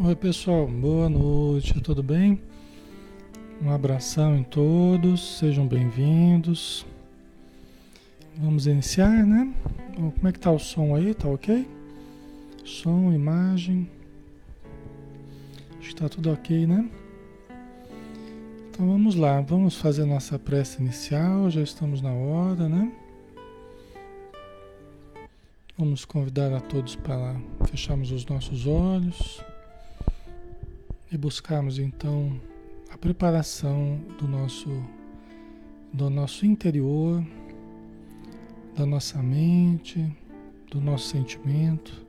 Oi pessoal, boa noite, tudo bem? Um abração em todos, sejam bem-vindos. Vamos iniciar, né? Como é que tá o som aí? Tá ok? Som, imagem. Acho que tá tudo ok, né? Então vamos lá, vamos fazer nossa prece inicial, já estamos na hora, né? Vamos convidar a todos para fecharmos os nossos olhos e buscarmos então a preparação do nosso do nosso interior, da nossa mente, do nosso sentimento,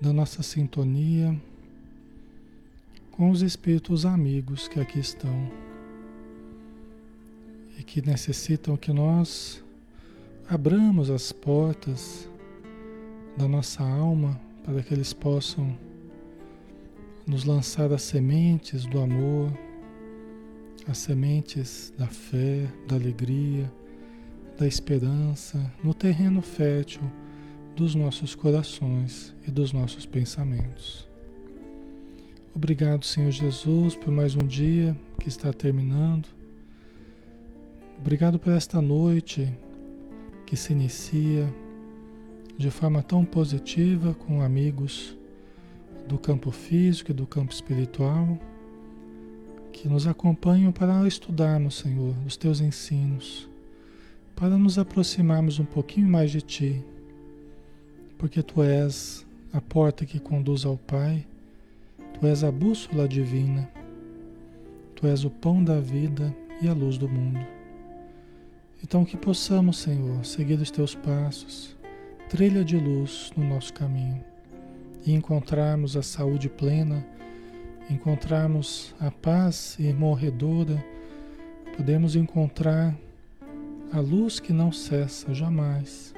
da nossa sintonia com os espíritos amigos que aqui estão e que necessitam que nós abramos as portas da nossa alma para que eles possam nos lançar as sementes do amor, as sementes da fé, da alegria, da esperança no terreno fértil dos nossos corações e dos nossos pensamentos. Obrigado, Senhor Jesus, por mais um dia que está terminando. Obrigado por esta noite que se inicia de forma tão positiva com amigos do campo físico e do campo espiritual que nos acompanham para estudarmos, Senhor, os teus ensinos, para nos aproximarmos um pouquinho mais de ti, porque tu és a porta que conduz ao Pai, tu és a bússola divina, tu és o pão da vida e a luz do mundo. Então que possamos, Senhor, seguir os teus passos trilha de luz no nosso caminho e encontrarmos a saúde plena, encontrarmos a paz imorredora, podemos encontrar a luz que não cessa jamais.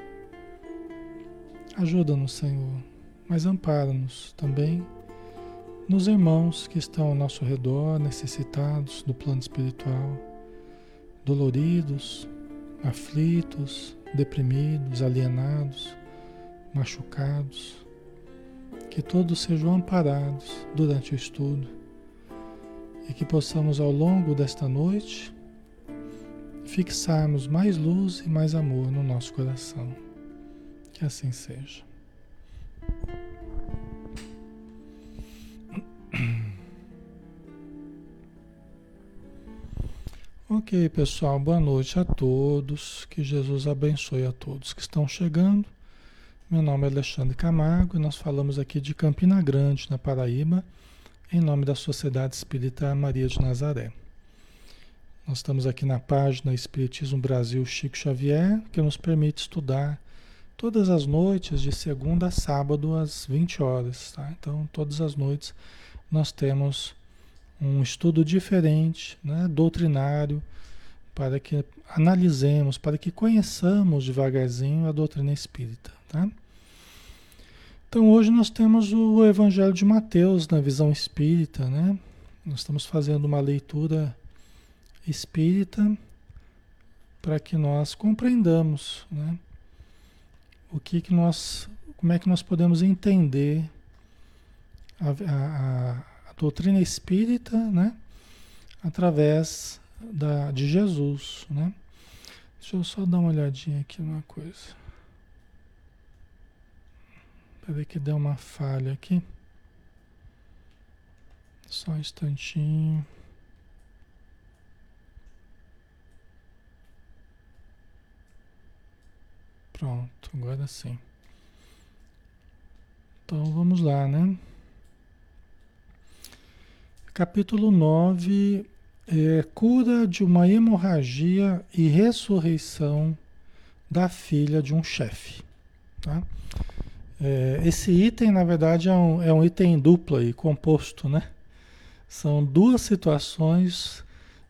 Ajuda-nos, Senhor, mas ampara-nos também nos irmãos que estão ao nosso redor, necessitados do plano espiritual, doloridos, aflitos, deprimidos, alienados machucados, que todos sejam amparados durante o estudo e que possamos ao longo desta noite fixarmos mais luz e mais amor no nosso coração. Que assim seja. Ok, pessoal, boa noite a todos. Que Jesus abençoe a todos que estão chegando. Meu nome é Alexandre Camargo e nós falamos aqui de Campina Grande, na Paraíba, em nome da Sociedade Espírita Maria de Nazaré. Nós estamos aqui na página Espiritismo Brasil Chico Xavier, que nos permite estudar todas as noites, de segunda a sábado, às 20 horas. Tá? Então, todas as noites nós temos um estudo diferente, né, doutrinário, para que analisemos, para que conheçamos devagarzinho a doutrina espírita. Tá? Então hoje nós temos o Evangelho de Mateus na visão espírita, né? Nós estamos fazendo uma leitura espírita para que nós compreendamos, né? O que que nós, como é que nós podemos entender a, a, a doutrina espírita, né? Através da, de Jesus, né? Deixa eu só dar uma olhadinha aqui numa coisa. Peraí que deu uma falha aqui. Só um instantinho. Pronto, agora sim. Então vamos lá, né? Capítulo 9 é cura de uma hemorragia e ressurreição da filha de um chefe. Tá? É, esse item, na verdade, é um, é um item duplo e composto, né? São duas situações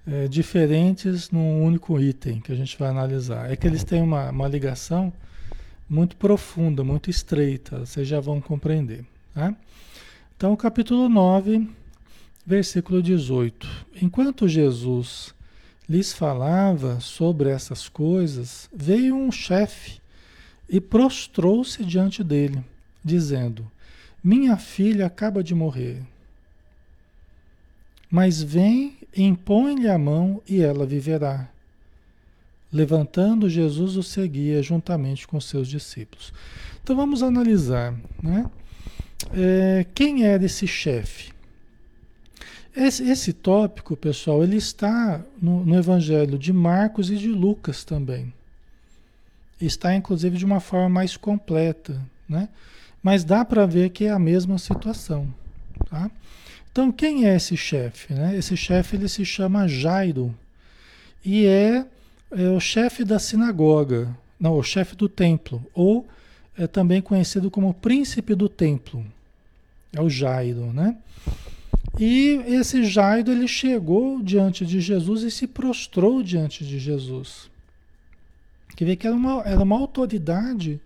é, diferentes num único item que a gente vai analisar. É que eles têm uma, uma ligação muito profunda, muito estreita, vocês já vão compreender. Tá? Então, capítulo 9, versículo 18. Enquanto Jesus lhes falava sobre essas coisas, veio um chefe e prostrou-se diante dele, dizendo: Minha filha acaba de morrer. Mas vem, impõe-lhe a mão e ela viverá. Levantando, Jesus o seguia juntamente com seus discípulos. Então vamos analisar, né? É, quem era esse chefe? Esse, esse, tópico, pessoal, ele está no, no, Evangelho de Marcos e de Lucas também. Está, inclusive, de uma forma mais completa, né? Mas dá para ver que é a mesma situação, tá? Então, quem é esse chefe? Né? Esse chefe ele se chama Jairo e é, é o chefe da sinagoga, não, o chefe do templo, ou é também conhecido como príncipe do templo. É o Jairo, né? E esse Jairo ele chegou diante de Jesus e se prostrou diante de Jesus. Que vê que era uma, era uma autoridade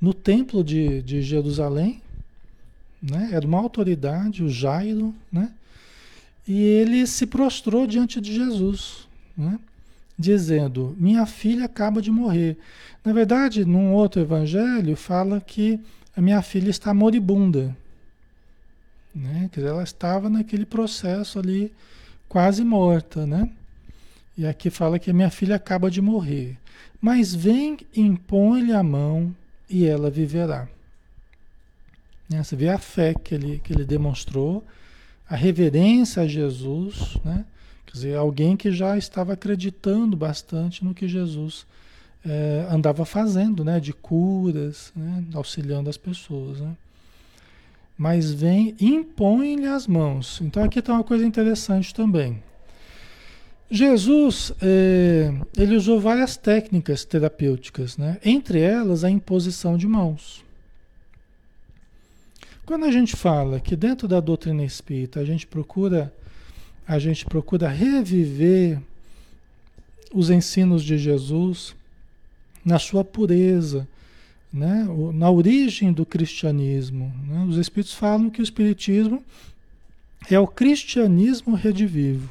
no templo de, de Jerusalém, né? Era uma autoridade, o Jairo, né? E ele se prostrou diante de Jesus, né? Dizendo: Minha filha acaba de morrer. Na verdade, num outro evangelho, fala que a minha filha está moribunda. Né? Quer dizer, ela estava naquele processo ali, quase morta, né? E aqui fala que a minha filha acaba de morrer. Mas vem, impõe-lhe a mão e ela viverá. Né? Você vê a fé que ele, que ele demonstrou, a reverência a Jesus, né? quer dizer, alguém que já estava acreditando bastante no que Jesus é, andava fazendo, né? de curas, né? auxiliando as pessoas. Né? Mas vem, impõe-lhe as mãos. Então aqui está uma coisa interessante também. Jesus, é, ele usou várias técnicas terapêuticas, né? entre elas a imposição de mãos. Quando a gente fala que dentro da doutrina espírita a gente procura a gente procura reviver os ensinos de Jesus na sua pureza, né? na origem do cristianismo. Né? Os espíritos falam que o espiritismo é o cristianismo redivivo,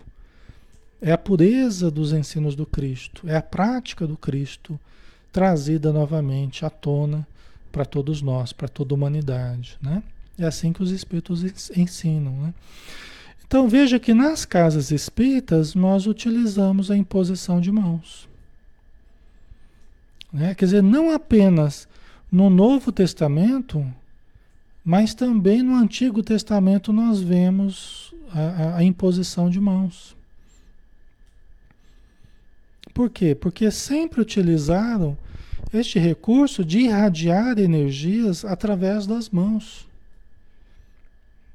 é a pureza dos ensinos do Cristo, é a prática do Cristo trazida novamente à tona para todos nós, para toda a humanidade, né? É assim que os espíritos ensinam. Né? Então veja que nas casas espíritas nós utilizamos a imposição de mãos. Né? Quer dizer, não apenas no Novo Testamento, mas também no Antigo Testamento nós vemos a, a, a imposição de mãos. Por quê? Porque sempre utilizaram este recurso de irradiar energias através das mãos.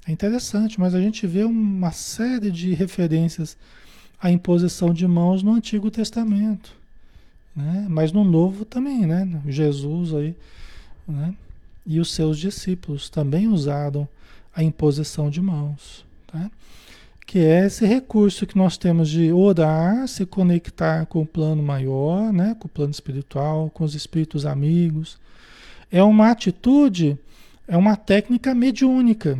É interessante, mas a gente vê uma série de referências à imposição de mãos no Antigo Testamento. Né? Mas no Novo também, né? Jesus aí, né? E os seus discípulos também usaram a imposição de mãos, tá? Que é esse recurso que nós temos de orar, se conectar com o plano maior, né? Com o plano espiritual, com os espíritos amigos. É uma atitude, é uma técnica mediúnica,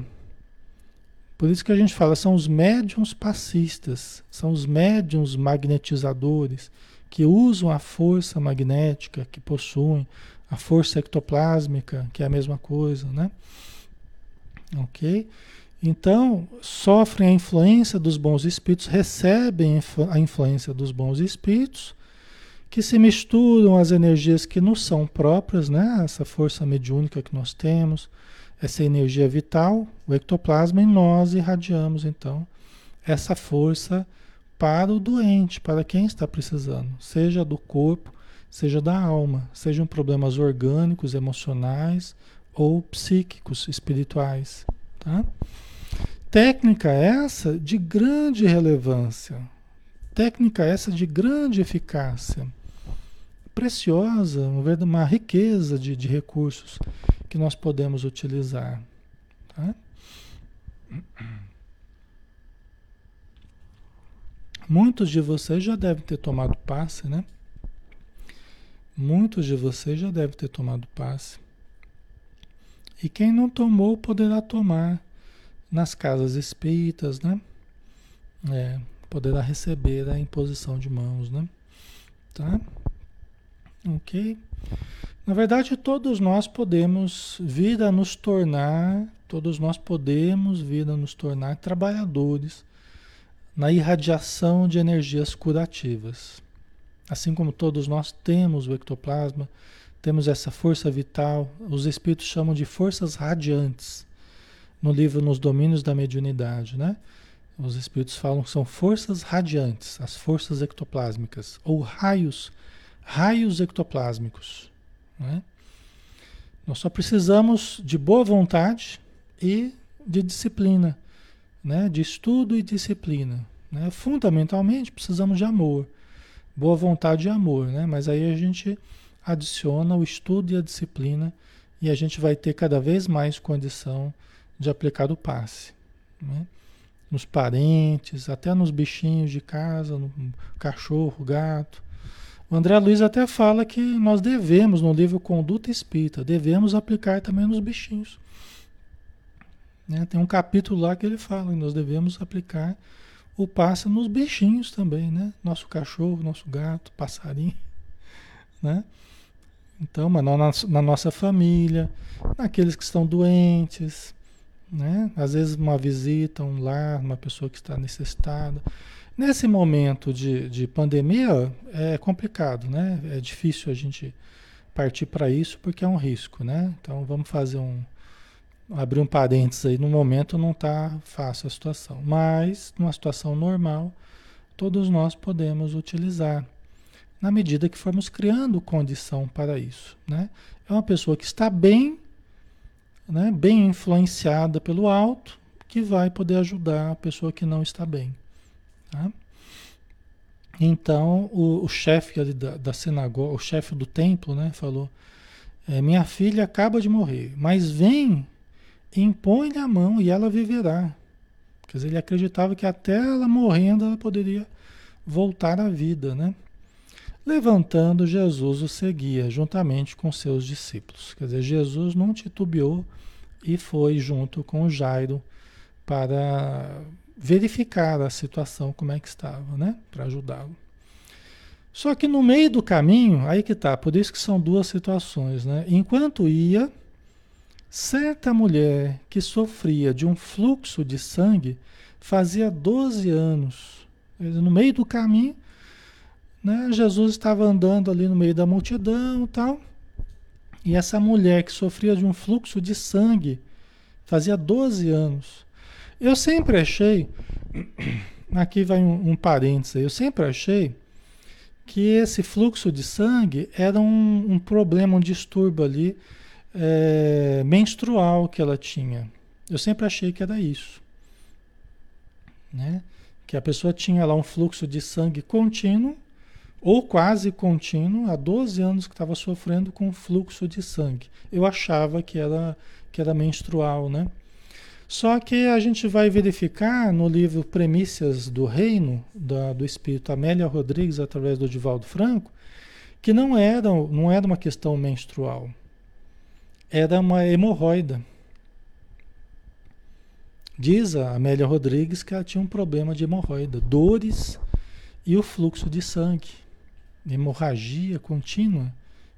por isso que a gente fala, são os médiums passistas, são os médiums magnetizadores, que usam a força magnética que possuem, a força ectoplásmica, que é a mesma coisa, né? Ok? Então, sofrem a influência dos bons espíritos, recebem a influência dos bons espíritos, que se misturam às energias que nos são próprias, né? Essa força mediúnica que nós temos, essa energia vital, o ectoplasma, e nós irradiamos então essa força para o doente, para quem está precisando, seja do corpo, seja da alma, sejam problemas orgânicos, emocionais ou psíquicos, espirituais. Tá? Técnica essa de grande relevância, técnica essa de grande eficácia, preciosa, uma riqueza de, de recursos que nós podemos utilizar. Tá? Muitos de vocês já devem ter tomado passe, né? Muitos de vocês já devem ter tomado passe. E quem não tomou poderá tomar nas casas espíritas, né? É, poderá receber a imposição de mãos, né? Tá? Ok? Na verdade, todos nós podemos vir a nos tornar Todos nós podemos vir a nos tornar trabalhadores na irradiação de energias curativas. Assim como todos nós temos o ectoplasma, temos essa força vital, os espíritos chamam de forças radiantes. No livro Nos Domínios da Mediunidade, né? Os espíritos falam que são forças radiantes, as forças ectoplásmicas, ou raios, raios ectoplásmicos. Né? Nós só precisamos de boa vontade e de disciplina, né? de estudo e disciplina. Né? Fundamentalmente, precisamos de amor, boa vontade e amor, né? mas aí a gente adiciona o estudo e a disciplina e a gente vai ter cada vez mais condição de aplicar o passe. Né? Nos parentes, até nos bichinhos de casa, no cachorro, gato. O André Luiz até fala que nós devemos, no livro Conduta Espírita, devemos aplicar também nos bichinhos. Né? Tem um capítulo lá que ele fala que nós devemos aplicar o passe nos bichinhos também, né? Nosso cachorro, nosso gato, passarinho, né? Então, mas na, na nossa família, naqueles que estão doentes, né? Às vezes uma visita, um lar, uma pessoa que está necessitada. Nesse momento de, de pandemia é complicado, né? É difícil a gente partir para isso porque é um risco, né? Então vamos fazer um abrir um parênteses aí. No momento não está fácil a situação, mas numa situação normal todos nós podemos utilizar na medida que formos criando condição para isso, né? É uma pessoa que está bem, né? Bem influenciada pelo alto que vai poder ajudar a pessoa que não está bem. Tá? Então, o, o chefe da, da sinagoga, o chefe do templo, né, falou: é, Minha filha acaba de morrer, mas vem, impõe-lhe a mão e ela viverá. Quer dizer, ele acreditava que até ela morrendo ela poderia voltar à vida, né? Levantando, Jesus o seguia juntamente com seus discípulos. Quer dizer, Jesus não titubeou e foi junto com Jairo para verificar a situação, como é que estava, né? Para ajudá-lo. Só que no meio do caminho, aí que tá, por isso que são duas situações, né? Enquanto ia, certa mulher que sofria de um fluxo de sangue fazia 12 anos. No meio do caminho, né? Jesus estava andando ali no meio da multidão, tal. E essa mulher que sofria de um fluxo de sangue fazia 12 anos. Eu sempre achei, aqui vai um, um parênteses, eu sempre achei que esse fluxo de sangue era um, um problema, um distúrbio ali é, menstrual que ela tinha. Eu sempre achei que era isso. Né? Que a pessoa tinha lá um fluxo de sangue contínuo, ou quase contínuo, há 12 anos que estava sofrendo com fluxo de sangue. Eu achava que era, que era menstrual, né? Só que a gente vai verificar no livro Premissas do Reino, da, do Espírito Amélia Rodrigues, através do Divaldo Franco, que não era, não era uma questão menstrual, era uma hemorroida. Diz a Amélia Rodrigues que ela tinha um problema de hemorroida, dores e o fluxo de sangue, hemorragia contínua,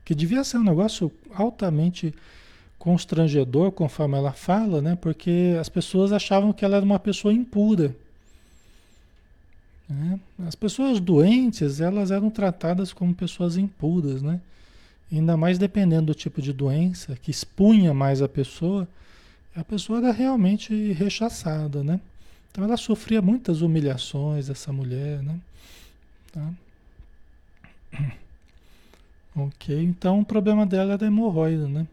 que devia ser um negócio altamente constrangedor, conforme ela fala, né? Porque as pessoas achavam que ela era uma pessoa impura. Né? As pessoas doentes, elas eram tratadas como pessoas impuras, né? Ainda mais dependendo do tipo de doença, que expunha mais a pessoa, a pessoa era realmente rechaçada, né? Então ela sofria muitas humilhações, essa mulher, né? Tá? Ok, então o problema dela era hemorroida, né?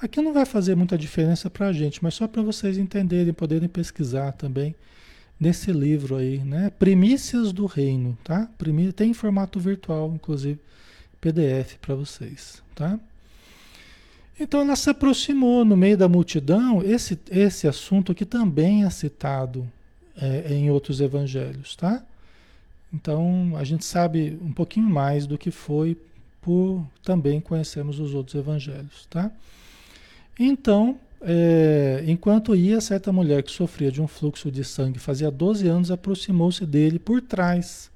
Aqui não vai fazer muita diferença para a gente, mas só para vocês entenderem, poderem pesquisar também nesse livro aí, né? Primícias do Reino, tá? Tem em formato virtual, inclusive PDF para vocês, tá? Então ela se aproximou no meio da multidão. Esse, esse assunto aqui também é citado é, em outros evangelhos, tá? Então a gente sabe um pouquinho mais do que foi por também conhecermos os outros evangelhos, tá? Então, é, enquanto ia, certa mulher que sofria de um fluxo de sangue fazia 12 anos aproximou-se dele por trás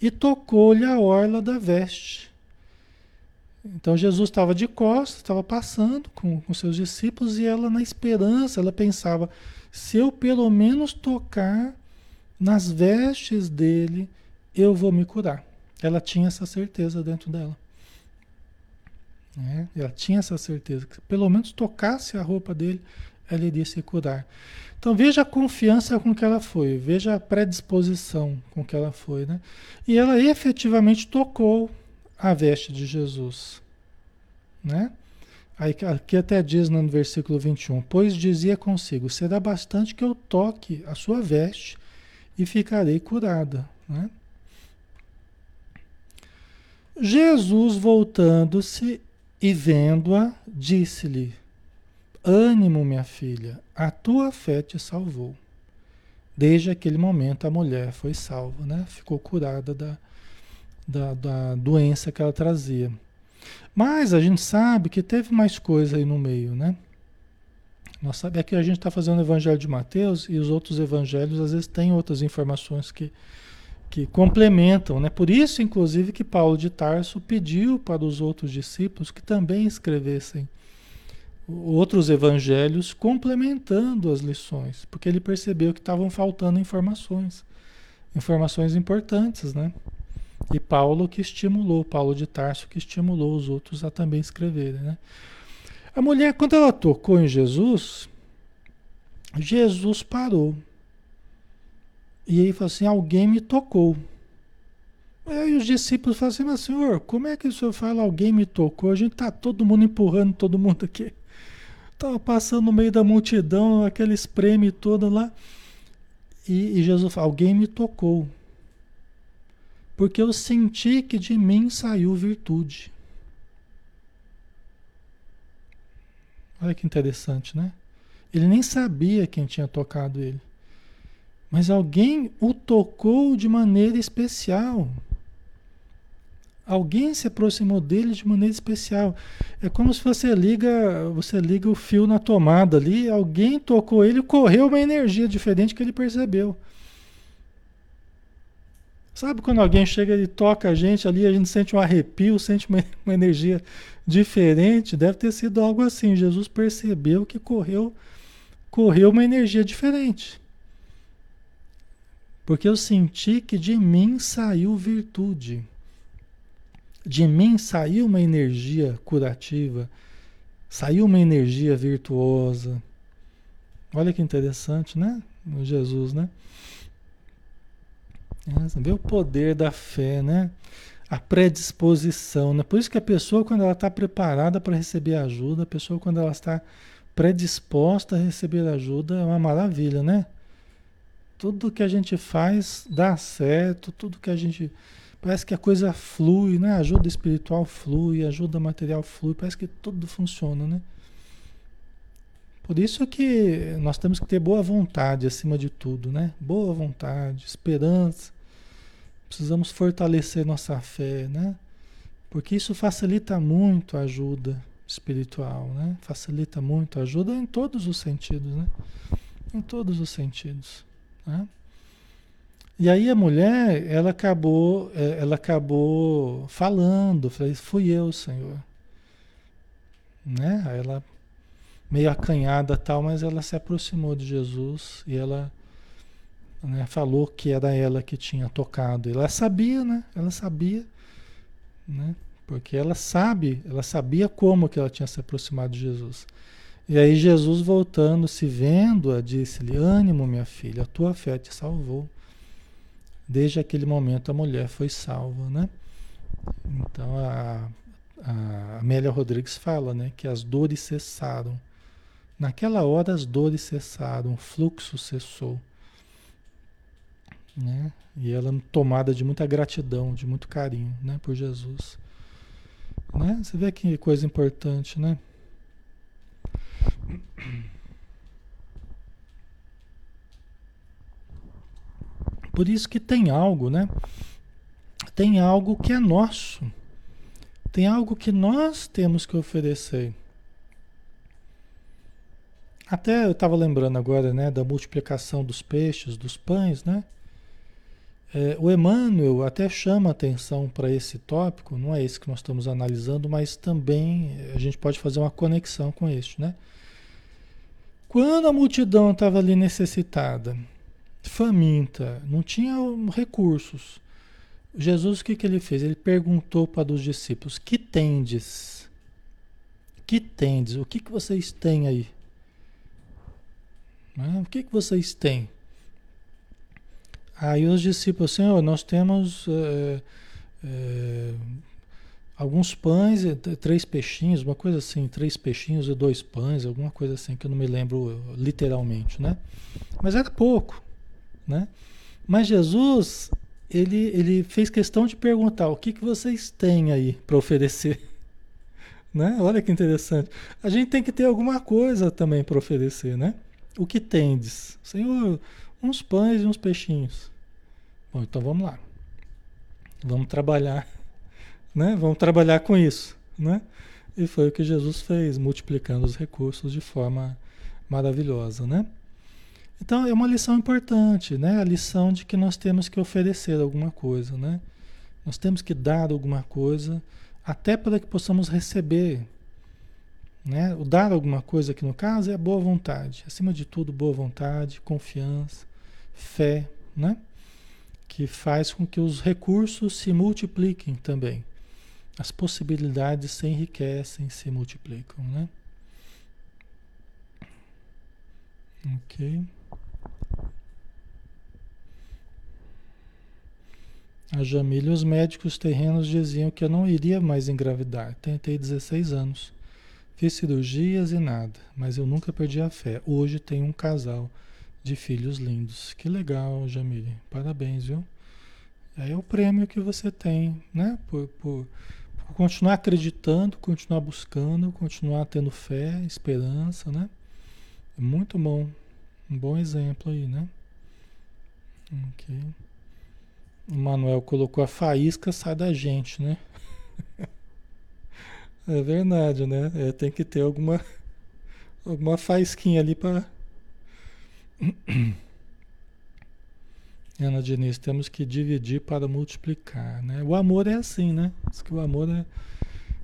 e tocou-lhe a orla da veste. Então Jesus estava de costas, estava passando com, com seus discípulos e ela, na esperança, ela pensava: se eu pelo menos tocar nas vestes dele, eu vou me curar. Ela tinha essa certeza dentro dela. Né? Ela tinha essa certeza que pelo menos tocasse a roupa dele, ela iria se curar. Então veja a confiança com que ela foi, veja a predisposição com que ela foi, né? E ela efetivamente tocou a veste de Jesus, né? Aí, aqui até diz no versículo 21, pois dizia consigo, será bastante que eu toque a sua veste e ficarei curada, né? Jesus voltando-se e vendo-a, disse-lhe, ânimo minha filha, a tua fé te salvou. Desde aquele momento a mulher foi salva, né? Ficou curada da, da, da doença que ela trazia. Mas a gente sabe que teve mais coisa aí no meio, né? Nós sabemos que a gente está fazendo o evangelho de Mateus e os outros evangelhos às vezes têm outras informações que, que complementam, né? Por isso, inclusive, que Paulo de Tarso pediu para os outros discípulos que também escrevessem outros evangelhos complementando as lições, porque ele percebeu que estavam faltando informações, informações importantes, né? E Paulo que estimulou, Paulo de Tarso que estimulou os outros a também escreverem, né? A mulher, quando ela tocou em Jesus, Jesus parou. E aí falou assim: alguém me tocou. Aí os discípulos falaram assim: mas senhor, como é que o senhor fala alguém me tocou? A gente está todo mundo empurrando todo mundo aqui. Estava passando no meio da multidão, aquele espreme todo lá. E, e Jesus falou: alguém me tocou porque eu senti que de mim saiu virtude. Olha que interessante, né? Ele nem sabia quem tinha tocado ele. Mas alguém o tocou de maneira especial. Alguém se aproximou dele de maneira especial. É como se você liga, você liga o fio na tomada ali, alguém tocou ele, correu uma energia diferente que ele percebeu. Sabe quando alguém chega e toca a gente ali, a gente sente um arrepio, sente uma, uma energia diferente? Deve ter sido algo assim. Jesus percebeu que correu, correu uma energia diferente. Porque eu senti que de mim saiu virtude. De mim saiu uma energia curativa, saiu uma energia virtuosa. Olha que interessante, né? Jesus, né? Vê o poder da fé, né? A predisposição, né? Por isso que a pessoa, quando ela está preparada para receber ajuda, a pessoa, quando ela está predisposta a receber ajuda, é uma maravilha, né? Tudo que a gente faz dá certo, tudo que a gente. Parece que a coisa flui, né? Ajuda espiritual flui, ajuda material flui, parece que tudo funciona, né? Por isso que nós temos que ter boa vontade acima de tudo, né? Boa vontade, esperança. Precisamos fortalecer nossa fé, né? Porque isso facilita muito a ajuda espiritual, né? Facilita muito a ajuda em todos os sentidos, né? Em todos os sentidos, né? E aí a mulher, ela acabou, é, ela acabou falando, falei, fui eu, Senhor. Né? Aí ela meio acanhada tal, mas ela se aproximou de Jesus e ela né, falou que era ela que tinha tocado. Ela sabia, né? Ela sabia, né? Porque ela sabe, ela sabia como que ela tinha se aproximado de Jesus. E aí Jesus voltando, se vendo-a, disse-lhe: "Ânimo, minha filha, a tua fé te salvou". Desde aquele momento a mulher foi salva, né? Então a, a Amélia Rodrigues fala, né, que as dores cessaram Naquela hora as dores cessaram, o fluxo cessou. Né? E ela tomada de muita gratidão, de muito carinho né? por Jesus. Né? Você vê que coisa importante, né? Por isso que tem algo, né? Tem algo que é nosso. Tem algo que nós temos que oferecer. Até eu estava lembrando agora, né, da multiplicação dos peixes, dos pães, né? É, o Emmanuel até chama atenção para esse tópico, não é esse que nós estamos analisando, mas também a gente pode fazer uma conexão com este, né? Quando a multidão estava ali necessitada, faminta, não tinha recursos, Jesus o que, que ele fez? Ele perguntou para os discípulos: Que tendes? Que tendes? O que, que vocês têm aí? Né? O que, que vocês têm? Aí os discípulos, Senhor, nós temos é, é, alguns pães, três peixinhos, uma coisa assim, três peixinhos e dois pães, alguma coisa assim, que eu não me lembro literalmente, né? Mas era pouco, né? Mas Jesus, ele, ele fez questão de perguntar, o que, que vocês têm aí para oferecer? Né? Olha que interessante. A gente tem que ter alguma coisa também para oferecer, né? O que tendes? Senhor, uns pães e uns peixinhos. Bom, então vamos lá. Vamos trabalhar, né? Vamos trabalhar com isso, né? E foi o que Jesus fez, multiplicando os recursos de forma maravilhosa, né? Então é uma lição importante, né? A lição de que nós temos que oferecer alguma coisa, né? Nós temos que dar alguma coisa, até para que possamos receber né? O dar alguma coisa aqui no caso é a boa vontade. Acima de tudo, boa vontade, confiança, fé, né? que faz com que os recursos se multipliquem também. As possibilidades se enriquecem, se multiplicam. Né? Ok. A Jamília, os médicos terrenos diziam que eu não iria mais engravidar. Tentei 16 anos. Fiz cirurgias e nada, mas eu nunca perdi a fé. Hoje tenho um casal de filhos lindos. Que legal, Jamile. Parabéns, viu? É o prêmio que você tem, né? Por, por, por, continuar acreditando, continuar buscando, continuar tendo fé, esperança, né? Muito bom. Um bom exemplo aí, né? Ok. O Manuel colocou a faísca sai da gente, né? É verdade, né? É, tem que ter alguma, alguma faísquinha ali para. Ana Diniz, temos que dividir para multiplicar, né? O amor é assim, né? Diz que o amor é.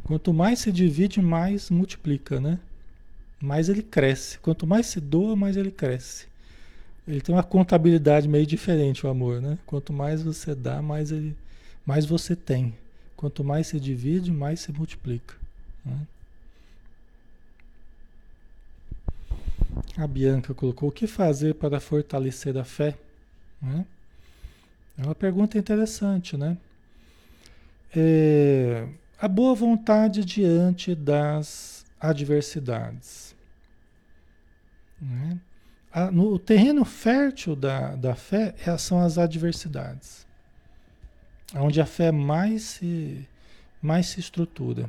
Quanto mais se divide, mais multiplica, né? Mais ele cresce. Quanto mais se doa, mais ele cresce. Ele tem uma contabilidade meio diferente, o amor, né? Quanto mais você dá, mais, ele, mais você tem. Quanto mais se divide, mais se multiplica. Né? A Bianca colocou: o que fazer para fortalecer a fé? Né? É uma pergunta interessante, né? É, a boa vontade diante das adversidades. Né? A, no, o terreno fértil da, da fé é, são as adversidades, onde a fé mais se, mais se estrutura.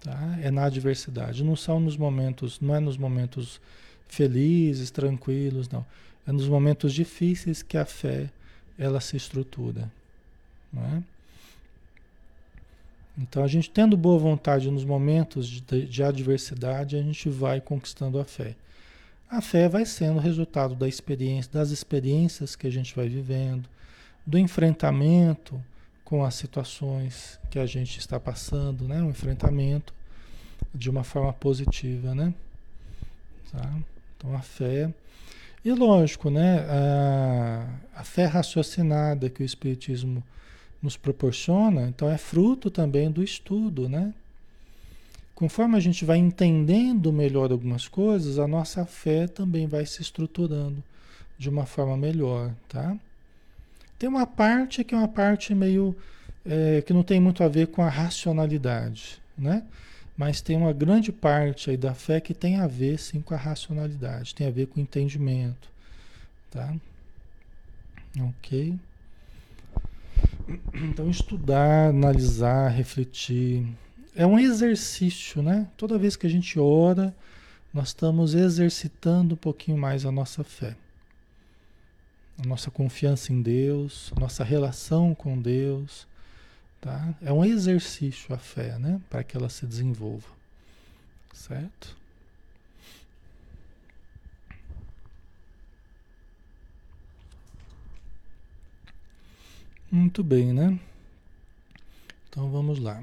Tá? É na adversidade. Não são nos momentos, não é nos momentos felizes, tranquilos, não. É nos momentos difíceis que a fé ela se estrutura. Não é? Então, a gente tendo boa vontade nos momentos de, de, adversidade, a gente vai conquistando a fé. A fé vai sendo resultado da experiência, das experiências que a gente vai vivendo, do enfrentamento com as situações que a gente está passando, né? Um enfrentamento de uma forma positiva, né? Tá? Então a fé e lógico, né? A, a fé raciocinada que o Espiritismo nos proporciona, então é fruto também do estudo, né? Conforme a gente vai entendendo melhor algumas coisas, a nossa fé também vai se estruturando de uma forma melhor, tá? Tem uma parte que é uma parte meio é, que não tem muito a ver com a racionalidade, né? Mas tem uma grande parte aí da fé que tem a ver sim com a racionalidade, tem a ver com o entendimento, tá? Ok. Então estudar, analisar, refletir é um exercício, né? Toda vez que a gente ora, nós estamos exercitando um pouquinho mais a nossa fé a nossa confiança em Deus, nossa relação com Deus, tá? É um exercício a fé, né? Para que ela se desenvolva, certo? Muito bem, né? Então vamos lá.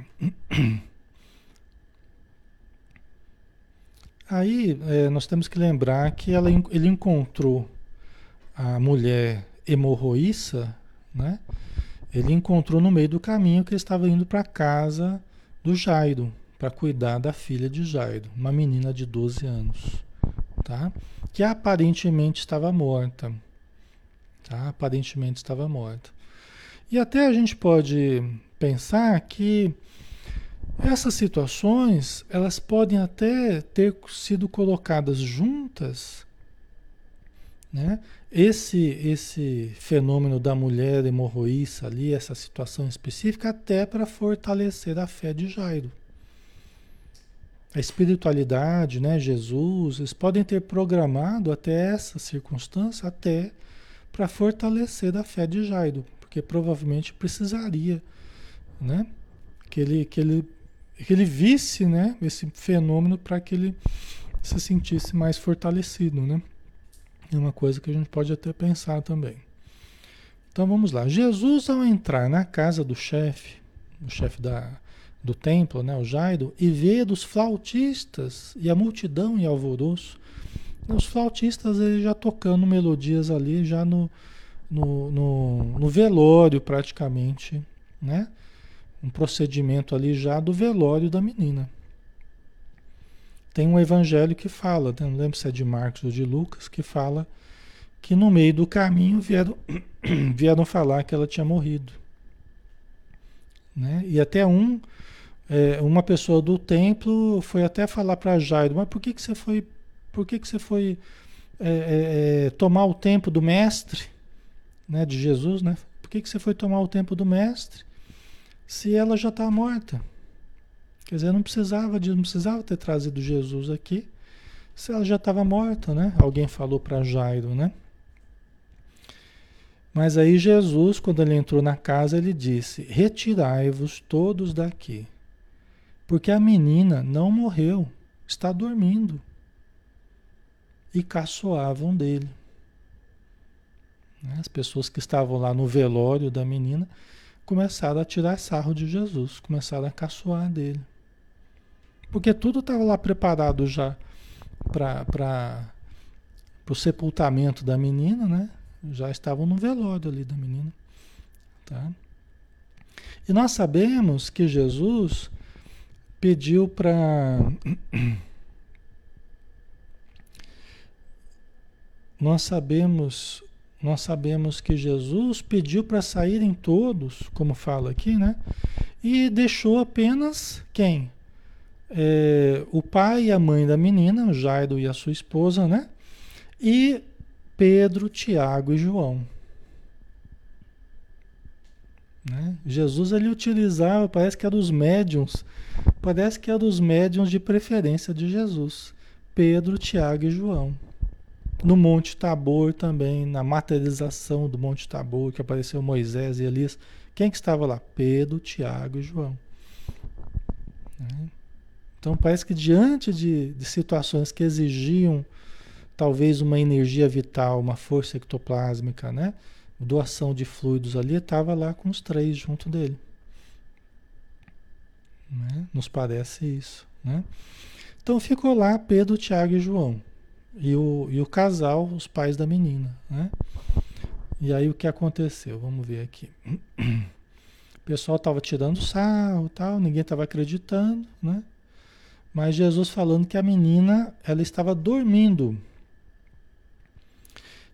Aí é, nós temos que lembrar que ela, ele encontrou a mulher hemorroíça, né? Ele encontrou no meio do caminho que ele estava indo para casa do Jairo, para cuidar da filha de Jairo, uma menina de 12 anos, tá? Que aparentemente estava morta, tá? Aparentemente estava morta. E até a gente pode pensar que essas situações, elas podem até ter sido colocadas juntas, né? Esse, esse fenômeno da mulher hemorroíça ali, essa situação específica, até para fortalecer a fé de Jairo. A espiritualidade, né, Jesus, eles podem ter programado até essa circunstância, até para fortalecer a fé de Jairo, porque provavelmente precisaria, né, que ele, que ele que ele visse né, esse fenômeno para que ele se sentisse mais fortalecido. Né? É uma coisa que a gente pode até pensar também. Então vamos lá. Jesus, ao entrar na casa do chefe, o chefe da, do templo, né, o Jairo, e ver os flautistas e a multidão em alvoroço, os flautistas ele já tocando melodias ali, já no, no, no, no velório praticamente, né? um procedimento ali já do velório da menina. Tem um evangelho que fala, não lembro se é de Marcos ou de Lucas, que fala que no meio do caminho vieram, vieram falar que ela tinha morrido. Né? E até um, é, uma pessoa do templo foi até falar para Jairo, mas por que, que você foi, por que, que você foi é, é, é, tomar o tempo do mestre, né, de Jesus, né? Por que, que você foi tomar o tempo do mestre? se ela já está morta. Quer dizer, não precisava de, não precisava ter trazido Jesus aqui, se ela já estava morta, né? Alguém falou para Jairo, né? Mas aí Jesus, quando ele entrou na casa, ele disse: Retirai-vos todos daqui, porque a menina não morreu, está dormindo. E caçoavam dele. As pessoas que estavam lá no velório da menina começaram a tirar sarro de Jesus, começaram a caçoar dele. Porque tudo estava lá preparado já para o sepultamento da menina, né? Já estavam no velório ali da menina. Tá? E nós sabemos que Jesus pediu para. Nós sabemos nós sabemos que Jesus pediu para saírem todos, como fala aqui, né? E deixou apenas quem? É, o pai e a mãe da menina, Jairo e a sua esposa, né? E Pedro, Tiago e João. Né? Jesus ele utilizava, parece que era dos médiums, parece que era dos médiums de preferência de Jesus. Pedro, Tiago e João. No Monte Tabor também, na materialização do Monte Tabor, que apareceu Moisés e Elias. Quem que estava lá? Pedro, Tiago e João. Né? Então parece que diante de, de situações que exigiam talvez uma energia vital, uma força ectoplásmica, né? Doação de fluidos ali, estava lá com os três junto dele. Né? Nos parece isso. Né? Então ficou lá Pedro, Tiago e João e o, e o casal, os pais da menina, né? E aí o que aconteceu? Vamos ver aqui. O pessoal estava tirando sarro, tal, ninguém estava acreditando, né? Mas Jesus falando que a menina ela estava dormindo.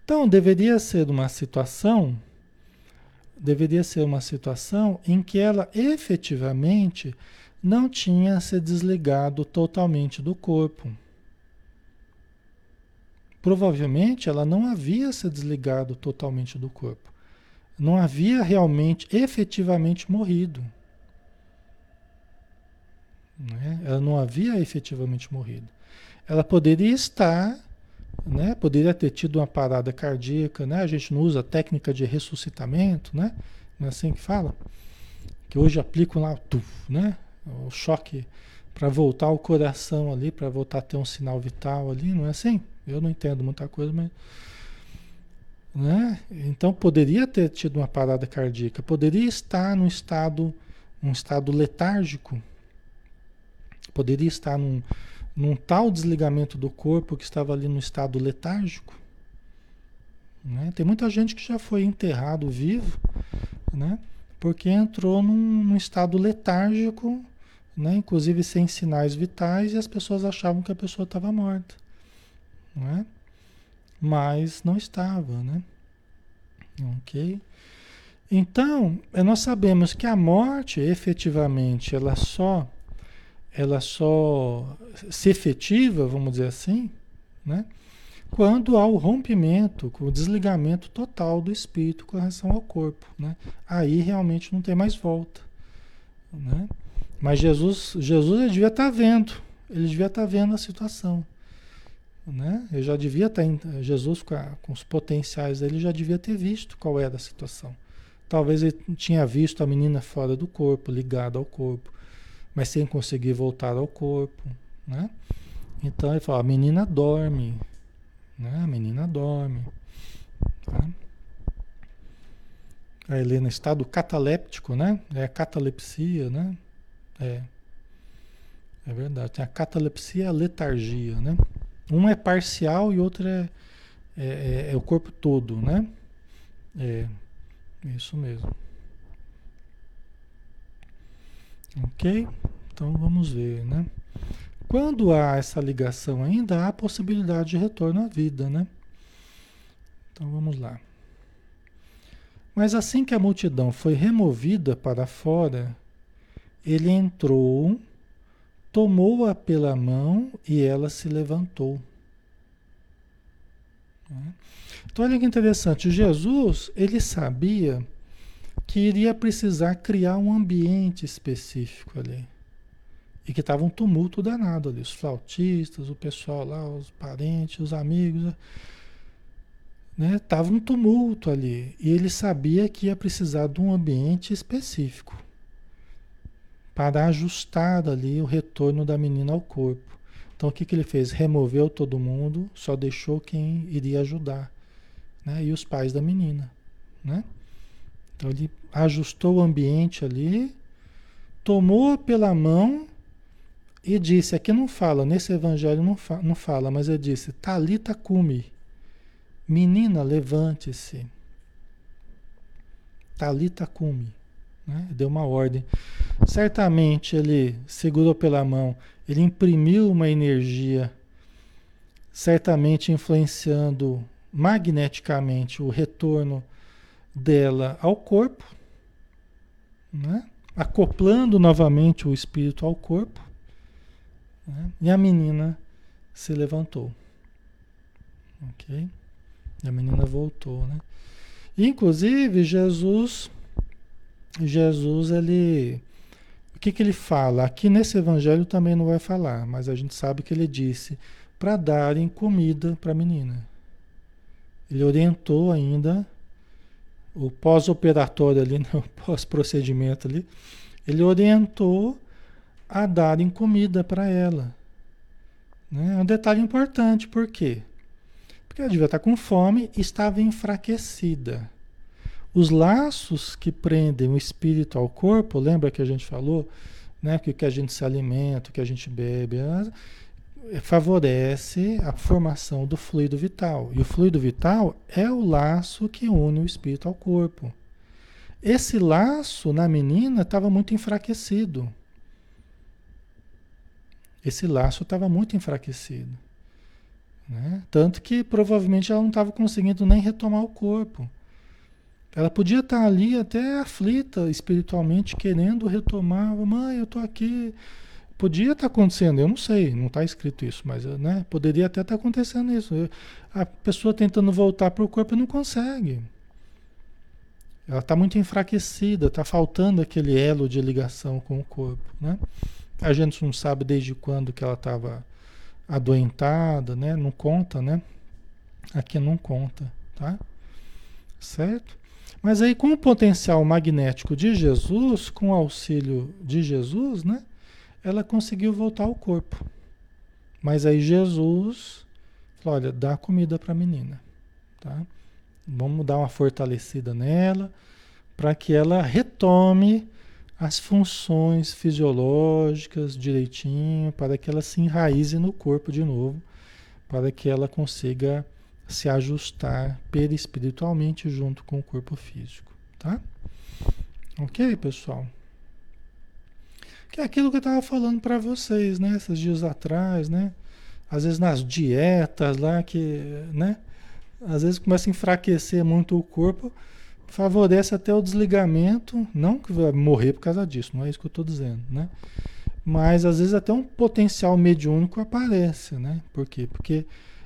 Então deveria ser uma situação, deveria ser uma situação em que ela efetivamente não tinha se desligado totalmente do corpo. Provavelmente ela não havia se desligado totalmente do corpo. Não havia realmente, efetivamente morrido. Né? Ela não havia efetivamente morrido. Ela poderia estar, né? poderia ter tido uma parada cardíaca. Né? A gente não usa técnica de ressuscitamento, né? não é assim que fala? Que hoje aplicam lá tuf, né? o choque para voltar o coração ali, para voltar a ter um sinal vital ali, não é assim? Eu não entendo muita coisa, mas. Né? Então poderia ter tido uma parada cardíaca, poderia estar num estado, um estado letárgico, poderia estar num, num tal desligamento do corpo que estava ali no estado letárgico. Né? Tem muita gente que já foi enterrado vivo, né? porque entrou num, num estado letárgico, né? inclusive sem sinais vitais, e as pessoas achavam que a pessoa estava morta. Né? Mas não estava, né? Ok? Então, eh, nós sabemos que a morte, efetivamente, ela só, ela só se efetiva, vamos dizer assim, né? quando há o rompimento, o desligamento total do espírito com relação ao corpo. Né? Aí realmente não tem mais volta. Né? Mas Jesus, Jesus devia estar tá vendo, ele devia estar tá vendo a situação. Né? Eu já devia estar, tá Jesus com, a, com os potenciais ele já devia ter visto qual era a situação. Talvez ele tinha visto a menina fora do corpo, ligada ao corpo, mas sem conseguir voltar ao corpo. Né? Então ele fala, a menina dorme, né? A menina dorme. Tá? A Helena, estado cataléptico, né? É a catalepsia, né? É. É verdade. Tem a catalepsia e a letargia, né? Um é parcial e outro é, é, é, é o corpo todo, né? É. Isso mesmo. Ok? Então vamos ver, né? Quando há essa ligação ainda, há possibilidade de retorno à vida, né? Então vamos lá. Mas assim que a multidão foi removida para fora, ele entrou, tomou-a pela mão e ela se levantou. Então olha que interessante, Jesus, ele sabia que iria precisar criar um ambiente específico ali. E que estava um tumulto danado ali. Os flautistas, o pessoal lá, os parentes, os amigos. Né? Tava um tumulto ali. E ele sabia que ia precisar de um ambiente específico para ajustar ali o retorno da menina ao corpo. Então o que, que ele fez? Removeu todo mundo, só deixou quem iria ajudar. Né? E os pais da menina. Né? Então ele ajustou o ambiente ali, tomou pela mão e disse, aqui não fala, nesse evangelho não, fa, não fala, mas ele disse, Talita cumi, menina, levante-se. Talita cumi. Né? Deu uma ordem. Certamente ele segurou pela mão, ele imprimiu uma energia, certamente influenciando magneticamente o retorno dela ao corpo, né? acoplando novamente o espírito ao corpo né? E a menina se levantou. Ok? E a menina voltou, né? inclusive, Jesus, Jesus, ele. O que, que ele fala? Aqui nesse evangelho também não vai falar, mas a gente sabe que ele disse para darem comida para a menina. Ele orientou ainda o pós-operatório ali, o pós-procedimento ali, ele orientou a darem comida para ela. Né? É um detalhe importante, por quê? Porque ela devia estar com fome e estava enfraquecida. Os laços que prendem o espírito ao corpo, lembra que a gente falou, né, que o que a gente se alimenta, o que a gente bebe, favorece a formação do fluido vital. E o fluido vital é o laço que une o espírito ao corpo. Esse laço na menina estava muito enfraquecido. Esse laço estava muito enfraquecido. Né? Tanto que provavelmente ela não estava conseguindo nem retomar o corpo. Ela podia estar ali até aflita espiritualmente, querendo retomar. Mãe, eu estou aqui. Podia estar acontecendo, eu não sei, não está escrito isso, mas né, poderia até estar acontecendo isso. A pessoa tentando voltar para o corpo não consegue. Ela está muito enfraquecida, está faltando aquele elo de ligação com o corpo. Né? A gente não sabe desde quando que ela estava adoentada, né? Não conta, né? Aqui não conta, tá? Certo? Mas aí com o potencial magnético de Jesus, com o auxílio de Jesus, né? Ela conseguiu voltar ao corpo. Mas aí Jesus falou, olha, dá comida para a menina, tá? Vamos dar uma fortalecida nela para que ela retome as funções fisiológicas direitinho, para que ela se enraize no corpo de novo, para que ela consiga se ajustar perispiritualmente junto com o corpo físico, tá? Ok, pessoal? Que é aquilo que eu estava falando para vocês, né? Esses dias atrás, né? Às vezes nas dietas lá que, né? Às vezes começa a enfraquecer muito o corpo, favorece até o desligamento, não que vai morrer por causa disso, não é isso que eu estou dizendo, né? Mas às vezes até um potencial mediúnico aparece, né? Por quê? Porque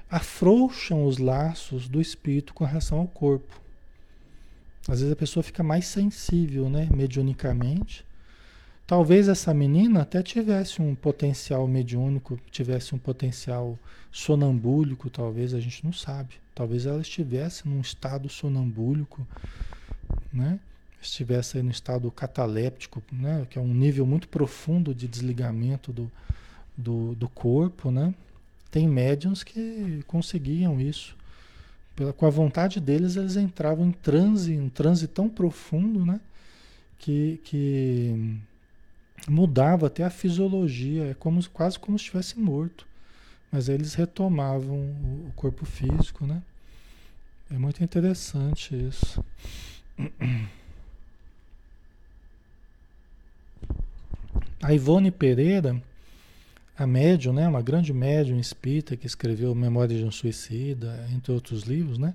afrouxam os laços do espírito com relação ao corpo. Às vezes a pessoa fica mais sensível, né, mediunicamente. Talvez essa menina até tivesse um potencial mediúnico, tivesse um potencial sonambúlico, talvez a gente não sabe. Talvez ela estivesse num estado sonambúlico, né? Estivesse aí no estado cataléptico, né? Que é um nível muito profundo de desligamento do, do, do corpo, né? Tem médiums que conseguiam isso. Pela, com a vontade deles, eles entravam em transe, um transe tão profundo, né? Que, que mudava até a fisiologia, é como, quase como se estivesse morto. Mas eles retomavam o, o corpo físico, né? É muito interessante isso. A Ivone Pereira a médium, né, uma grande médium espírita que escreveu Memória de um Suicida, entre outros livros, né?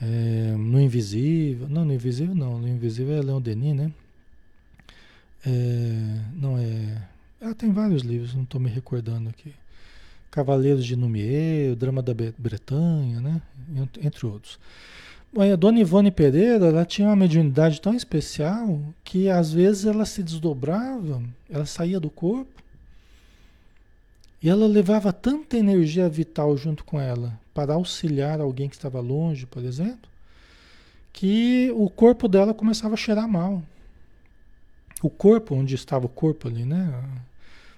É, no Invisível, não, no Invisível não, no Invisível é Leon Denis, né? É, não é. Ah, tem vários livros, não estou me recordando aqui. Cavaleiros de Numier, o Drama da Bretanha, né? Entre outros. Bom, a Dona Ivone Pereira, ela tinha uma mediunidade tão especial que às vezes ela se desdobrava, ela saía do corpo e ela levava tanta energia vital junto com ela para auxiliar alguém que estava longe, por exemplo, que o corpo dela começava a cheirar mal. O corpo, onde estava o corpo ali, né?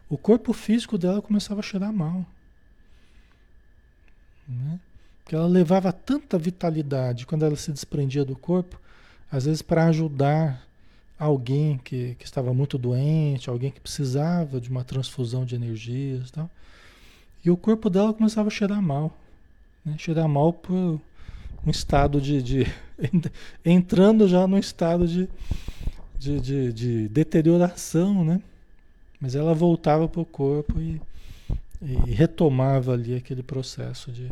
O corpo físico dela começava a cheirar mal. Né? Porque ela levava tanta vitalidade quando ela se desprendia do corpo, às vezes para ajudar alguém que, que estava muito doente, alguém que precisava de uma transfusão de energias e tal. E o corpo dela começava a cheirar mal. Né? Cheirar mal por um estado de, de entrando já num estado de, de, de, de, deterioração, né? Mas ela voltava para o corpo e, e retomava ali aquele processo de.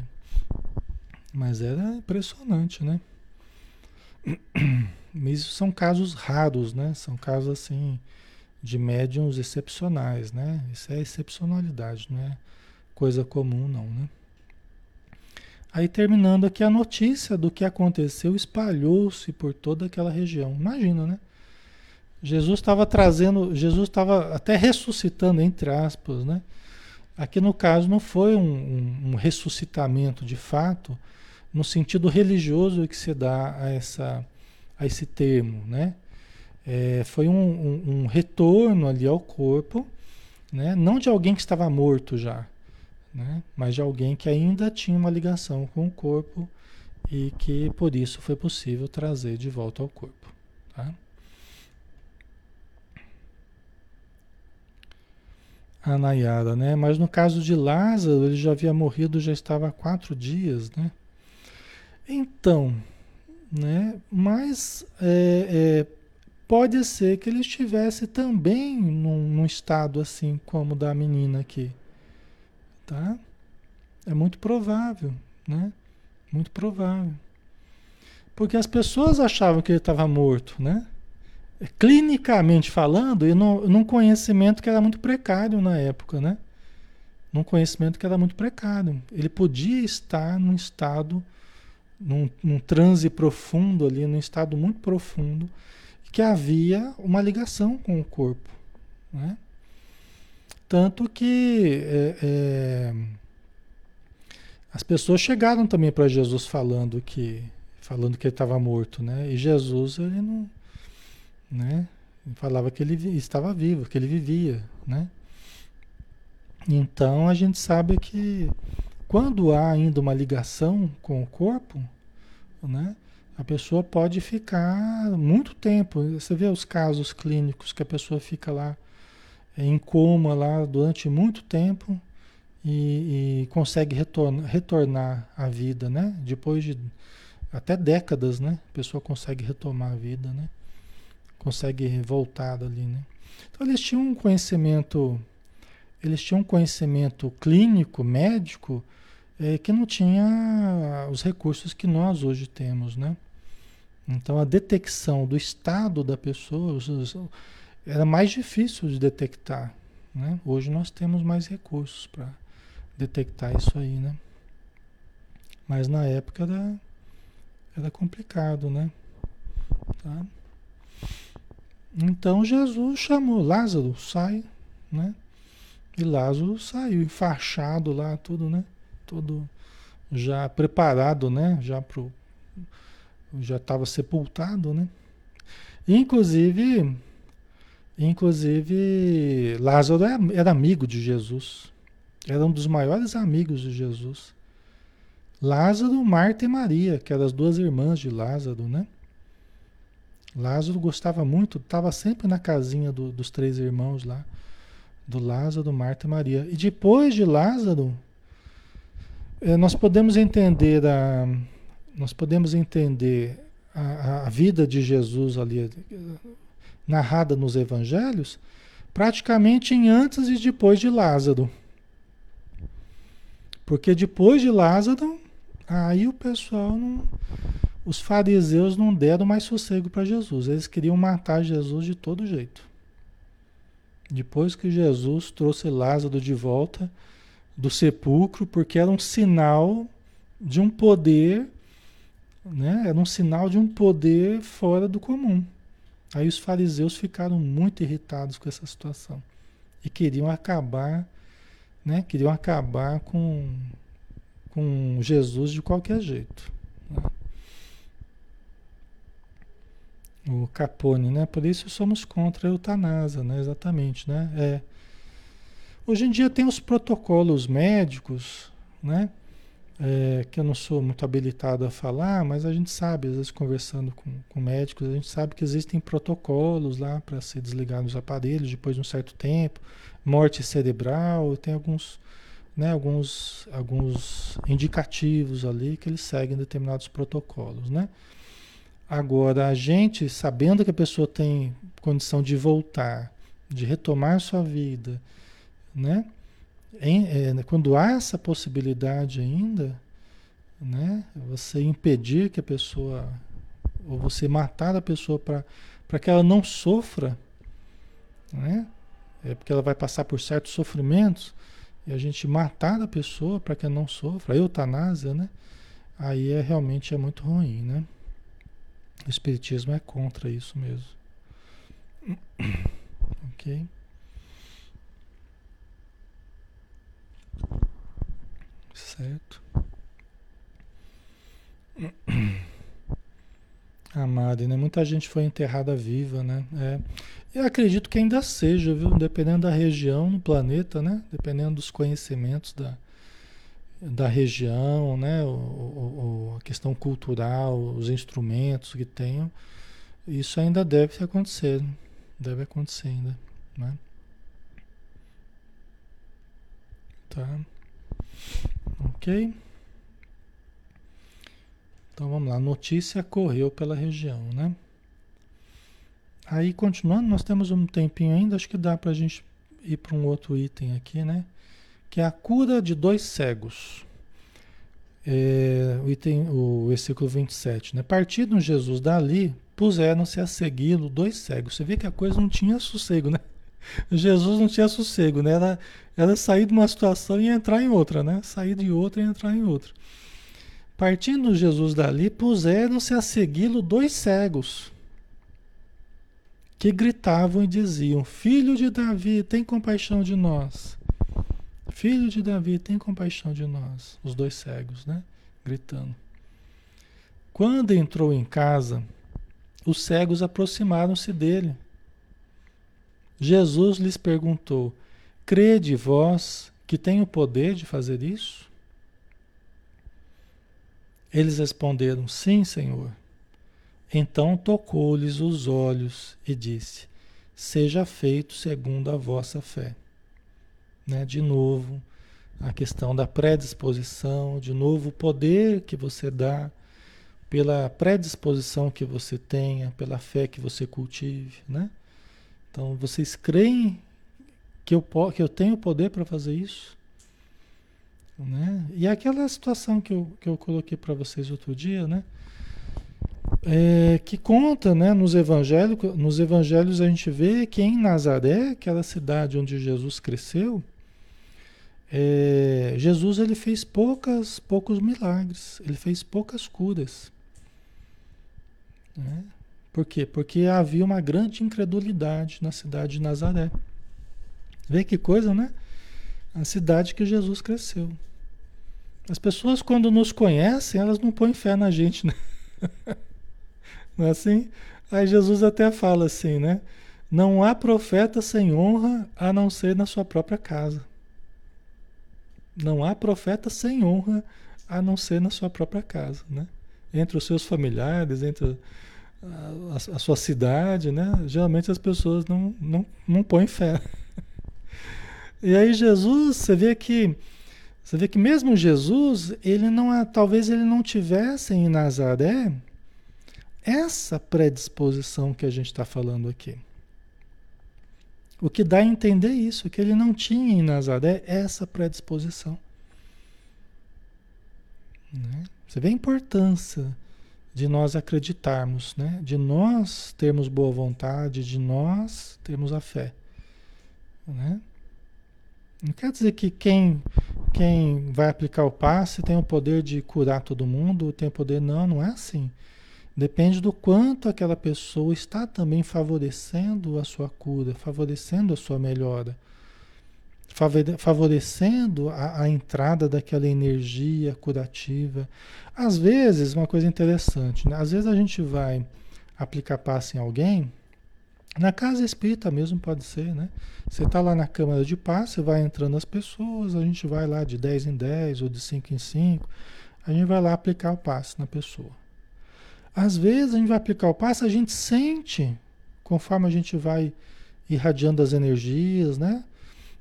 Mas era impressionante, né? Mas isso são casos raros, né? São casos assim de médiums excepcionais, né? Isso é excepcionalidade, não é coisa comum não, né? Aí terminando aqui a notícia do que aconteceu espalhou-se por toda aquela região. Imagina, né? Jesus estava trazendo, Jesus estava até ressuscitando entre aspas, né? Aqui no caso não foi um, um, um ressuscitamento de fato, no sentido religioso que se dá a essa a esse termo, né? É, foi um, um, retorno ali ao corpo, né? não de alguém que estava morto já, né? mas de alguém que ainda tinha uma ligação com o corpo e que por isso foi possível trazer de volta ao corpo. Tá? A Nayara, né? Mas no caso de Lázaro, ele já havia morrido, já estava há quatro dias, né? Então, né? Mas é, é, pode ser que ele estivesse também num, num, estado assim como o da menina aqui, tá? É muito provável, né? Muito provável. Porque as pessoas achavam que ele estava morto, né? Clinicamente falando, e no, num conhecimento que era muito precário na época, né? Num conhecimento que era muito precário. Ele podia estar num estado num, num transe profundo ali, num estado muito profundo, que havia uma ligação com o corpo. Né? Tanto que é, é, as pessoas chegaram também para Jesus falando que falando que ele estava morto, né? E Jesus ele não, né? Falava que ele estava vivo, que ele vivia, né? Então a gente sabe que quando há ainda uma ligação com o corpo, né? A pessoa pode ficar muito tempo. Você vê os casos clínicos que a pessoa fica lá em coma lá durante muito tempo e, e consegue retornar, retornar à vida, né? Depois de até décadas, né? A pessoa consegue retomar a vida, né? Consegue voltar dali, né? Então eles tinham um conhecimento, eles tinham um conhecimento clínico, médico, é, que não tinha os recursos que nós hoje temos, né? Então a detecção do estado da pessoa era mais difícil de detectar, né? Hoje nós temos mais recursos para detectar isso aí, né? Mas na época era, era complicado, né? Tá? Então Jesus chamou Lázaro, sai, né? E Lázaro saiu enfaixado lá, tudo, né? Todo já preparado, né? Já pro já estava sepultado, né? Inclusive, inclusive Lázaro era amigo de Jesus. Era um dos maiores amigos de Jesus. Lázaro, Marta e Maria, que eram as duas irmãs de Lázaro, né? Lázaro gostava muito, estava sempre na casinha do, dos três irmãos lá, do Lázaro, Marta e Maria. E depois de Lázaro, eh, nós podemos entender a, nós podemos entender a, a vida de Jesus ali narrada nos Evangelhos, praticamente em antes e depois de Lázaro. Porque depois de Lázaro, aí o pessoal não os fariseus não deram mais sossego para Jesus. Eles queriam matar Jesus de todo jeito. Depois que Jesus trouxe Lázaro de volta do sepulcro, porque era um sinal de um poder, né? Era um sinal de um poder fora do comum. Aí os fariseus ficaram muito irritados com essa situação e queriam acabar, né? Queriam acabar com com Jesus de qualquer jeito. Né? O Capone, né? Por isso somos contra a eutanásia, né? Exatamente, né? É. Hoje em dia tem os protocolos médicos, né? É, que eu não sou muito habilitado a falar, mas a gente sabe, às vezes conversando com, com médicos, a gente sabe que existem protocolos lá para ser desligado os aparelhos depois de um certo tempo, morte cerebral, tem alguns, né, alguns, alguns indicativos ali que eles seguem determinados protocolos, né? Agora, a gente, sabendo que a pessoa tem condição de voltar, de retomar sua vida, né? Em, é, quando há essa possibilidade ainda, né? Você impedir que a pessoa, ou você matar a pessoa para que ela não sofra, né? É porque ela vai passar por certos sofrimentos, e a gente matar a pessoa para que ela não sofra, a eutanásia, né? Aí é realmente é muito ruim, né? O Espiritismo é contra isso mesmo. Ok? Certo? A Mari, né? Muita gente foi enterrada viva, né? É. Eu acredito que ainda seja, viu? Dependendo da região no planeta, né? Dependendo dos conhecimentos da, da região, né? O, o, a questão cultural, os instrumentos que tenham, isso ainda deve acontecer, deve acontecer ainda, né? Tá? Ok? Então vamos lá, notícia correu pela região, né? Aí continuando, nós temos um tempinho ainda, acho que dá para a gente ir para um outro item aqui, né? Que é a cura de dois cegos. É, o, item, o versículo 27. Né? Partindo Jesus dali, puseram-se a segui-lo dois cegos. Você vê que a coisa não tinha sossego, né? Jesus não tinha sossego, né? Era, era sair de uma situação e entrar em outra, né? Sair de outra e entrar em outra. Partindo Jesus dali, puseram-se a segui-lo dois cegos que gritavam e diziam: Filho de Davi, tem compaixão de nós. Filho de Davi, tem compaixão de nós. Os dois cegos, né? Gritando. Quando entrou em casa, os cegos aproximaram-se dele. Jesus lhes perguntou: Crede vós que tem o poder de fazer isso? Eles responderam: Sim, Senhor. Então tocou-lhes os olhos e disse: Seja feito segundo a vossa fé. Né? De novo, a questão da predisposição, de novo, o poder que você dá pela predisposição que você tenha, pela fé que você cultive, né? Então, vocês creem que eu, que eu tenho poder para fazer isso? Né? E aquela situação que eu, que eu coloquei para vocês outro dia, né? É, que conta né, nos, evangelhos, nos evangelhos a gente vê que em Nazaré, aquela cidade onde Jesus cresceu, é, Jesus ele fez poucas, poucos milagres, ele fez poucas curas. Né? Por quê? Porque havia uma grande incredulidade na cidade de Nazaré. Vê que coisa, né? A cidade que Jesus cresceu. As pessoas, quando nos conhecem, elas não põem fé na gente, né? Não é assim? Aí Jesus até fala assim, né? Não há profeta sem honra a não ser na sua própria casa. Não há profeta sem honra a não ser na sua própria casa, né? Entre os seus familiares, entre a, a, a sua cidade, né? Geralmente as pessoas não, não, não põem fé. E aí Jesus, você vê que você vê que mesmo Jesus, ele não talvez ele não tivesse em Nazaré essa predisposição que a gente está falando aqui. O que dá a entender isso, que ele não tinha em Nazaré essa predisposição. Né? Você vê a importância de nós acreditarmos, né? de nós termos boa vontade, de nós termos a fé. Né? Não quer dizer que quem, quem vai aplicar o passe tem o poder de curar todo mundo, tem o poder. Não, não é assim. Depende do quanto aquela pessoa está também favorecendo a sua cura, favorecendo a sua melhora, favorecendo a, a entrada daquela energia curativa. Às vezes, uma coisa interessante, né? às vezes a gente vai aplicar passe em alguém, na casa espírita mesmo pode ser, né? Você está lá na câmara de passe, vai entrando as pessoas, a gente vai lá de 10 em 10 ou de 5 em 5, a gente vai lá aplicar o passe na pessoa. Às vezes a gente vai aplicar o passe, a gente sente, conforme a gente vai irradiando as energias, né?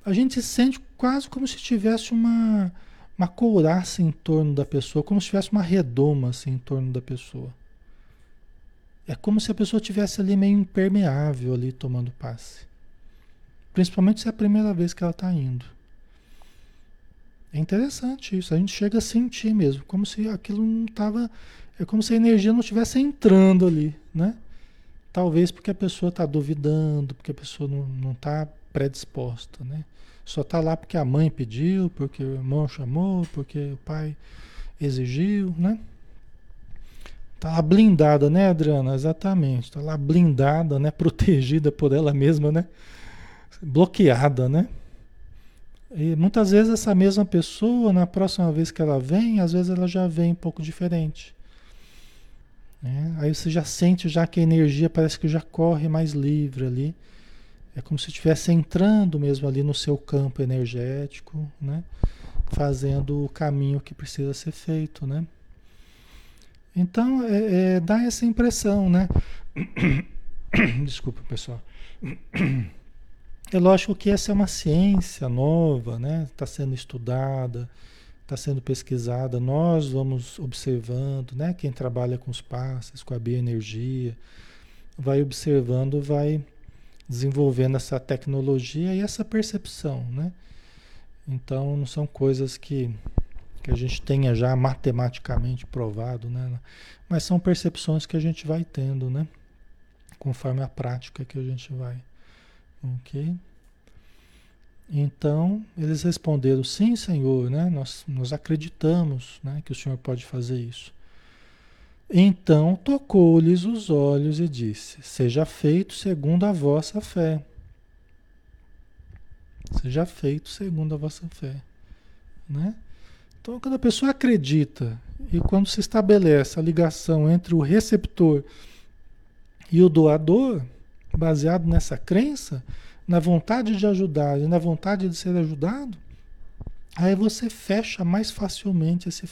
A gente sente quase como se tivesse uma, uma couraça em torno da pessoa, como se tivesse uma redoma assim, em torno da pessoa. É como se a pessoa tivesse ali meio impermeável ali tomando passe. Principalmente se é a primeira vez que ela está indo. É interessante isso. A gente chega a sentir mesmo, como se aquilo não estava é como se a energia não estivesse entrando ali, né? Talvez porque a pessoa está duvidando, porque a pessoa não está predisposta, né? Só está lá porque a mãe pediu, porque o irmão chamou, porque o pai exigiu, né? Está lá blindada, né, Adriana? Exatamente. Está lá blindada, né? Protegida por ela mesma, né? Bloqueada, né? E muitas vezes essa mesma pessoa, na próxima vez que ela vem, às vezes ela já vem um pouco diferente. Né? Aí você já sente já que a energia parece que já corre mais livre ali. É como se estivesse entrando mesmo ali no seu campo energético, né? fazendo o caminho que precisa ser feito. Né? Então, é, é, dá essa impressão, né? Desculpa, pessoal. É lógico que essa é uma ciência nova, né? Está sendo estudada, está sendo pesquisada, nós vamos observando, né? Quem trabalha com os passes, com a bioenergia, vai observando, vai desenvolvendo essa tecnologia e essa percepção, né? Então não são coisas que, que a gente tenha já matematicamente provado, né? Mas são percepções que a gente vai tendo, né? Conforme a prática que a gente vai. Ok? Então, eles responderam: Sim, Senhor, né? nós, nós acreditamos né, que o Senhor pode fazer isso. Então tocou-lhes os olhos e disse: Seja feito segundo a vossa fé. Seja feito segundo a vossa fé. Né? Então, quando a pessoa acredita e quando se estabelece a ligação entre o receptor e o doador, baseado nessa crença, na vontade de ajudar e na vontade de ser ajudado, aí você fecha mais facilmente esse,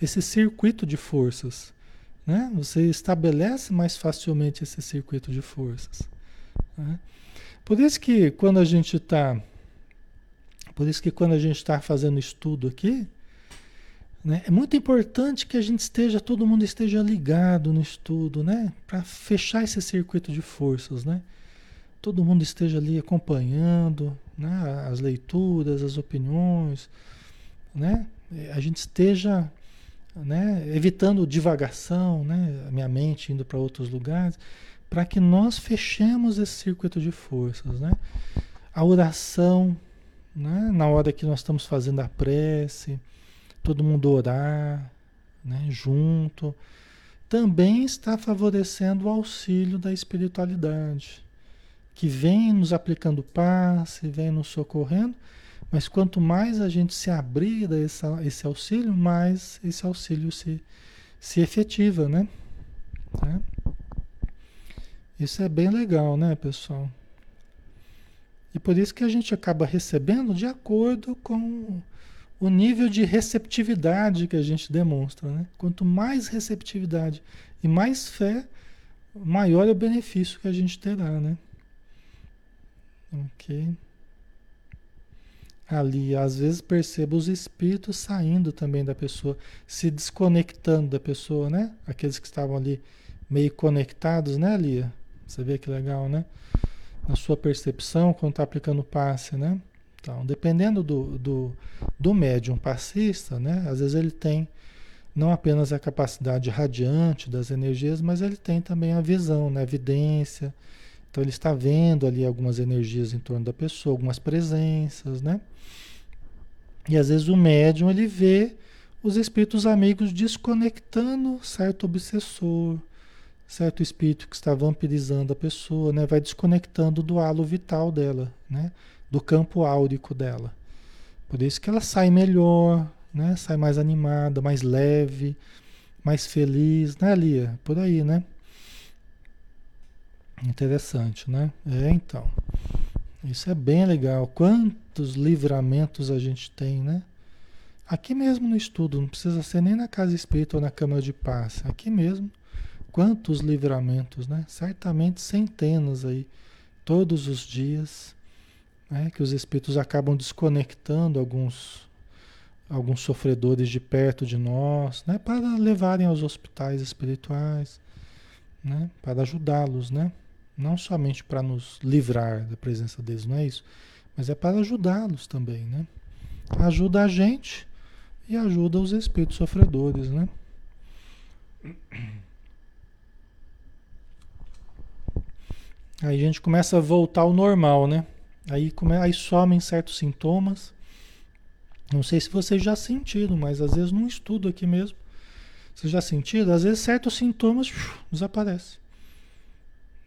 esse circuito de forças. Né? Você estabelece mais facilmente esse circuito de forças. Né? Por isso que quando a gente está, por isso que quando a gente está fazendo estudo aqui, né, é muito importante que a gente esteja, todo mundo esteja ligado no estudo, né, para fechar esse circuito de forças, né? Todo mundo esteja ali acompanhando, né, as leituras, as opiniões, né? A gente esteja né, evitando divagação, né, minha mente indo para outros lugares, para que nós fechemos esse circuito de forças, né? A oração, né, na hora que nós estamos fazendo a prece, todo mundo orar, né, junto, também está favorecendo o auxílio da espiritualidade, que vem nos aplicando passe, vem nos socorrendo, mas quanto mais a gente se abrir a esse, esse auxílio, mais esse auxílio se, se efetiva, né? né? Isso é bem legal, né, pessoal? E por isso que a gente acaba recebendo de acordo com o nível de receptividade que a gente demonstra, né? Quanto mais receptividade e mais fé, maior é o benefício que a gente terá, né? Ok ali, às vezes percebo os espíritos saindo também da pessoa, se desconectando da pessoa, né? Aqueles que estavam ali meio conectados, né, Lia? Você vê que legal, né? Na sua percepção, quando está aplicando passe, né? Então, dependendo do, do, do médium passista, né? Às vezes ele tem não apenas a capacidade radiante das energias, mas ele tem também a visão, né? A evidência. Então ele está vendo ali algumas energias em torno da pessoa, algumas presenças, né? E às vezes o médium ele vê os espíritos amigos desconectando certo obsessor, certo espírito que está vampirizando a pessoa, né? Vai desconectando do halo vital dela, né? Do campo áurico dela. Por isso que ela sai melhor, né? Sai mais animada, mais leve, mais feliz, né, Lia? Por aí, né? Interessante, né? É, então. Isso é bem legal. Quantos livramentos a gente tem, né? Aqui mesmo no estudo, não precisa ser nem na casa espírita ou na câmara de paz. Aqui mesmo, quantos livramentos, né? Certamente centenas aí, todos os dias, né? que os espíritos acabam desconectando alguns, alguns sofredores de perto de nós, né? Para levarem aos hospitais espirituais, né? Para ajudá-los, né? Não somente para nos livrar da presença deles, não é isso? Mas é para ajudá-los também, né? Ajuda a gente e ajuda os espíritos sofredores, né? Aí a gente começa a voltar ao normal, né? Aí, come, aí somem certos sintomas. Não sei se vocês já sentiram, mas às vezes num estudo aqui mesmo, vocês já sentiram? Às vezes certos sintomas desaparecem.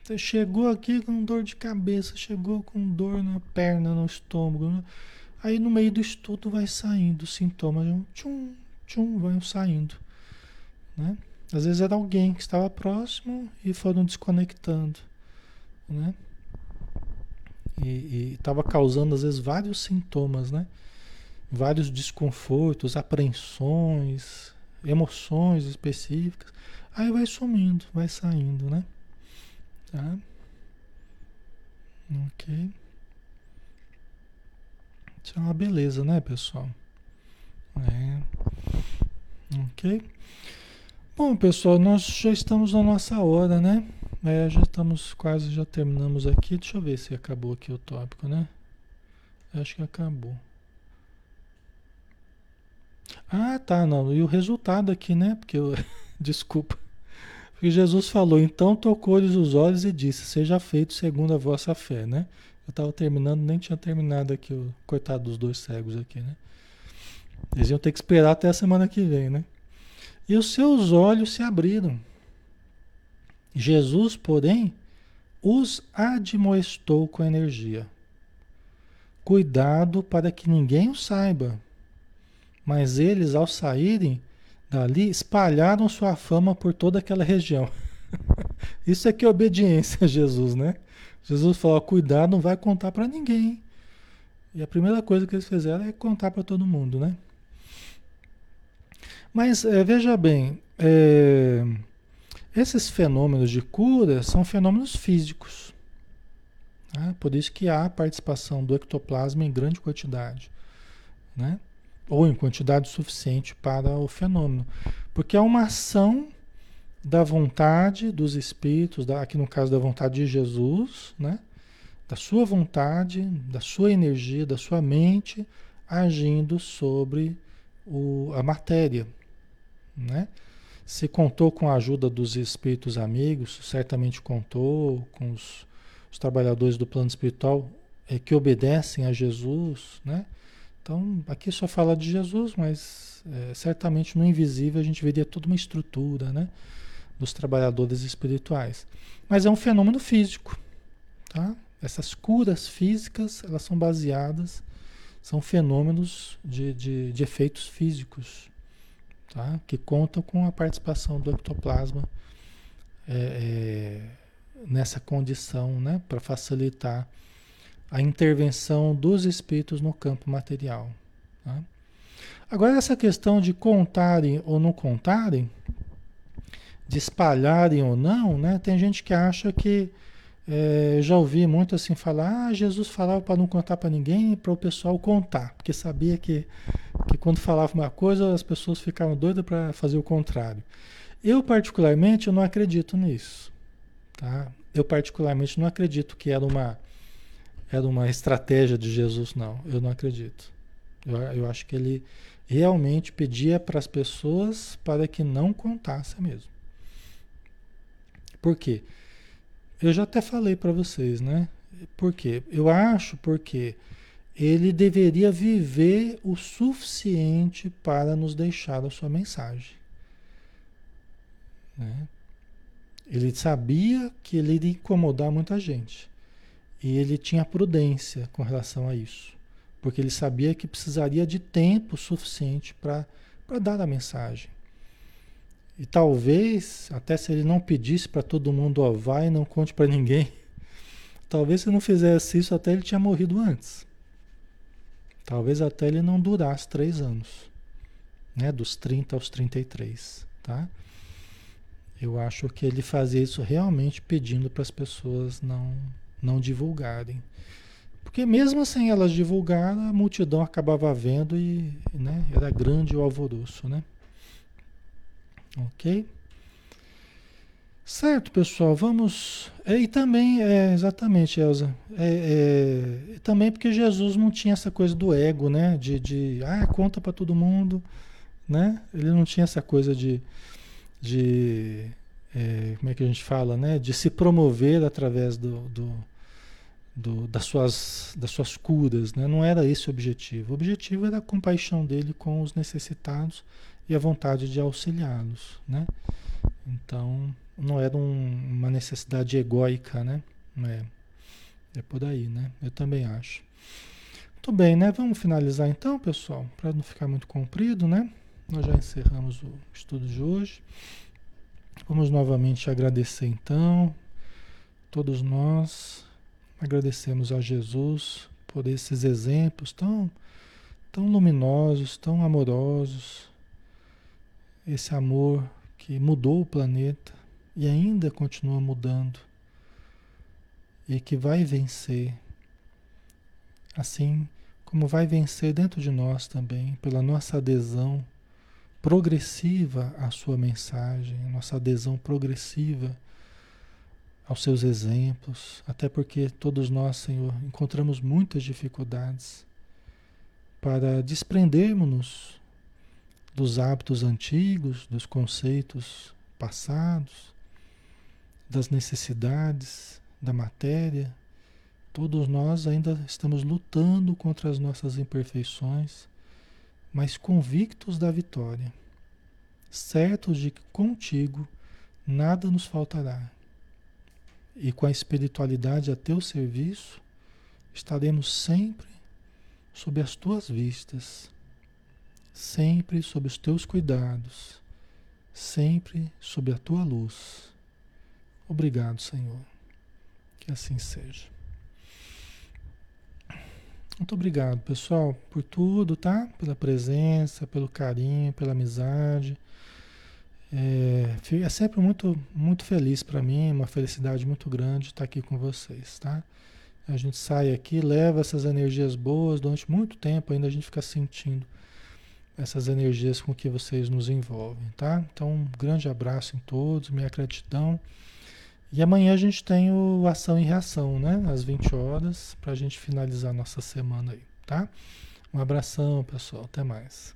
Você chegou aqui com dor de cabeça, chegou com dor na perna, no estômago. Né? Aí no meio do estudo vai saindo os sintomas. Tchum, tchum, vão saindo. Né? Às vezes era alguém que estava próximo e foram desconectando. Né? E estava causando, às vezes, vários sintomas, né? Vários desconfortos, apreensões, emoções específicas. Aí vai sumindo, vai saindo, né? Tá? Ok. Isso é uma beleza, né, pessoal? É. Ok. Bom, pessoal, nós já estamos na nossa hora, né? É, já estamos quase, já terminamos aqui. Deixa eu ver se acabou aqui o tópico, né? Acho que acabou. Ah, tá, não. E o resultado aqui, né? Porque eu... Desculpa. Porque Jesus falou, então tocou-lhes os olhos e disse, seja feito segundo a vossa fé, né? Eu estava terminando, nem tinha terminado aqui, o coitado dos dois cegos aqui, né? Eles iam ter que esperar até a semana que vem, né? E os seus olhos se abriram. Jesus, porém, os admoestou com energia. Cuidado para que ninguém o saiba. Mas eles, ao saírem, Dali espalharam sua fama por toda aquela região. Isso é que é obediência a Jesus, né? Jesus falou: cuidado, não vai contar para ninguém. E a primeira coisa que eles fizeram é contar para todo mundo, né? Mas é, veja bem, é, esses fenômenos de cura são fenômenos físicos. Né? Por isso que há participação do ectoplasma em grande quantidade. Né? Ou em quantidade suficiente para o fenômeno. Porque é uma ação da vontade dos espíritos, da, aqui no caso da vontade de Jesus, né? da sua vontade, da sua energia, da sua mente, agindo sobre o, a matéria. Né? Se contou com a ajuda dos espíritos amigos, certamente contou com os, os trabalhadores do plano espiritual é, que obedecem a Jesus, né? Então, aqui só fala de Jesus, mas é, certamente no invisível a gente veria toda uma estrutura, né? Dos trabalhadores espirituais. Mas é um fenômeno físico, tá? Essas curas físicas, elas são baseadas, são fenômenos de, de, de efeitos físicos, tá? que contam com a participação do ectoplasma é, é, nessa condição, né? para facilitar a intervenção dos espíritos no campo material. Tá? Agora, essa questão de contarem ou não contarem, de espalharem ou não, né? tem gente que acha que é, já ouvi muito assim falar, ah, Jesus falava para não contar para ninguém, para o pessoal contar, porque sabia que, que quando falava uma coisa as pessoas ficavam doidas para fazer o contrário. Eu particularmente eu não acredito nisso, tá? Eu particularmente não acredito que era uma era uma estratégia de Jesus, não. Eu não acredito. Eu, eu acho que ele realmente pedia para as pessoas para que não contassem mesmo. Por quê? Eu já até falei para vocês, né? Por quê? Eu acho porque ele deveria viver o suficiente para nos deixar a sua mensagem. Né? Ele sabia que ele iria incomodar muita gente. E ele tinha prudência com relação a isso. Porque ele sabia que precisaria de tempo suficiente para dar a mensagem. E talvez, até se ele não pedisse para todo mundo, ó, vai e não conte para ninguém, talvez se não fizesse isso, até ele tinha morrido antes. Talvez até ele não durasse três anos, né? Dos 30 aos 33, tá? Eu acho que ele fazia isso realmente pedindo para as pessoas não, não divulgarem. Porque mesmo sem elas divulgar, a multidão acabava vendo e né, era grande o alvoroço, né? Ok? Certo, pessoal, vamos. É, e também, é, exatamente, Elza. É, é, também porque Jesus não tinha essa coisa do ego, né? De, de ah, conta para todo mundo, né? Ele não tinha essa coisa de. de é, como é que a gente fala, né? De se promover através do, do, do, das, suas, das suas curas, né? Não era esse o objetivo. O objetivo era a compaixão dele com os necessitados e a vontade de auxiliá-los, né? Então, não era um, uma necessidade egóica, né? É, é por aí, né? Eu também acho. Muito bem, né? Vamos finalizar então, pessoal, para não ficar muito comprido, né? Nós já encerramos o estudo de hoje. Vamos novamente agradecer então, todos nós. Agradecemos a Jesus por esses exemplos tão, tão luminosos, tão amorosos, esse amor que mudou o planeta e ainda continua mudando e que vai vencer, assim como vai vencer dentro de nós também, pela nossa adesão progressiva à sua mensagem, nossa adesão progressiva aos seus exemplos, até porque todos nós, Senhor, encontramos muitas dificuldades para desprendermos-nos dos hábitos antigos, dos conceitos passados, das necessidades da matéria. Todos nós ainda estamos lutando contra as nossas imperfeições, mas convictos da vitória, certos de que contigo nada nos faltará. E com a espiritualidade a teu serviço, estaremos sempre sob as tuas vistas sempre sob os teus cuidados, sempre sob a tua luz. Obrigado, Senhor. Que assim seja. Muito obrigado, pessoal, por tudo, tá? Pela presença, pelo carinho, pela amizade. É, é sempre muito, muito feliz para mim, uma felicidade muito grande estar aqui com vocês, tá? A gente sai aqui, leva essas energias boas durante muito tempo, ainda a gente fica sentindo essas energias com que vocês nos envolvem, tá? Então, um grande abraço em todos, minha gratidão. E amanhã a gente tem o ação e reação, né? Às 20 horas, para a gente finalizar nossa semana aí, tá? Um abração, pessoal. Até mais.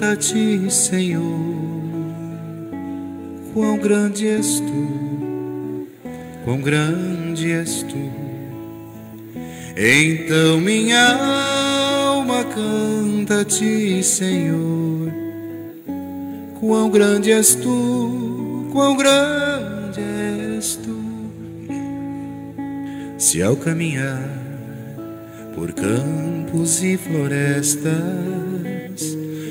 canta a ti, Senhor. Quão grande és tu, quão grande és tu. Então minha alma canta a ti, Senhor. Quão grande és tu, quão grande és tu. Se ao caminhar por campos e florestas,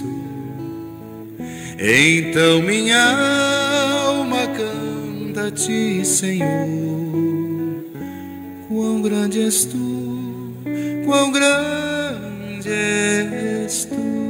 tu. Então minha alma canta a ti, Senhor. Quão grande és tu, quão grande és tu.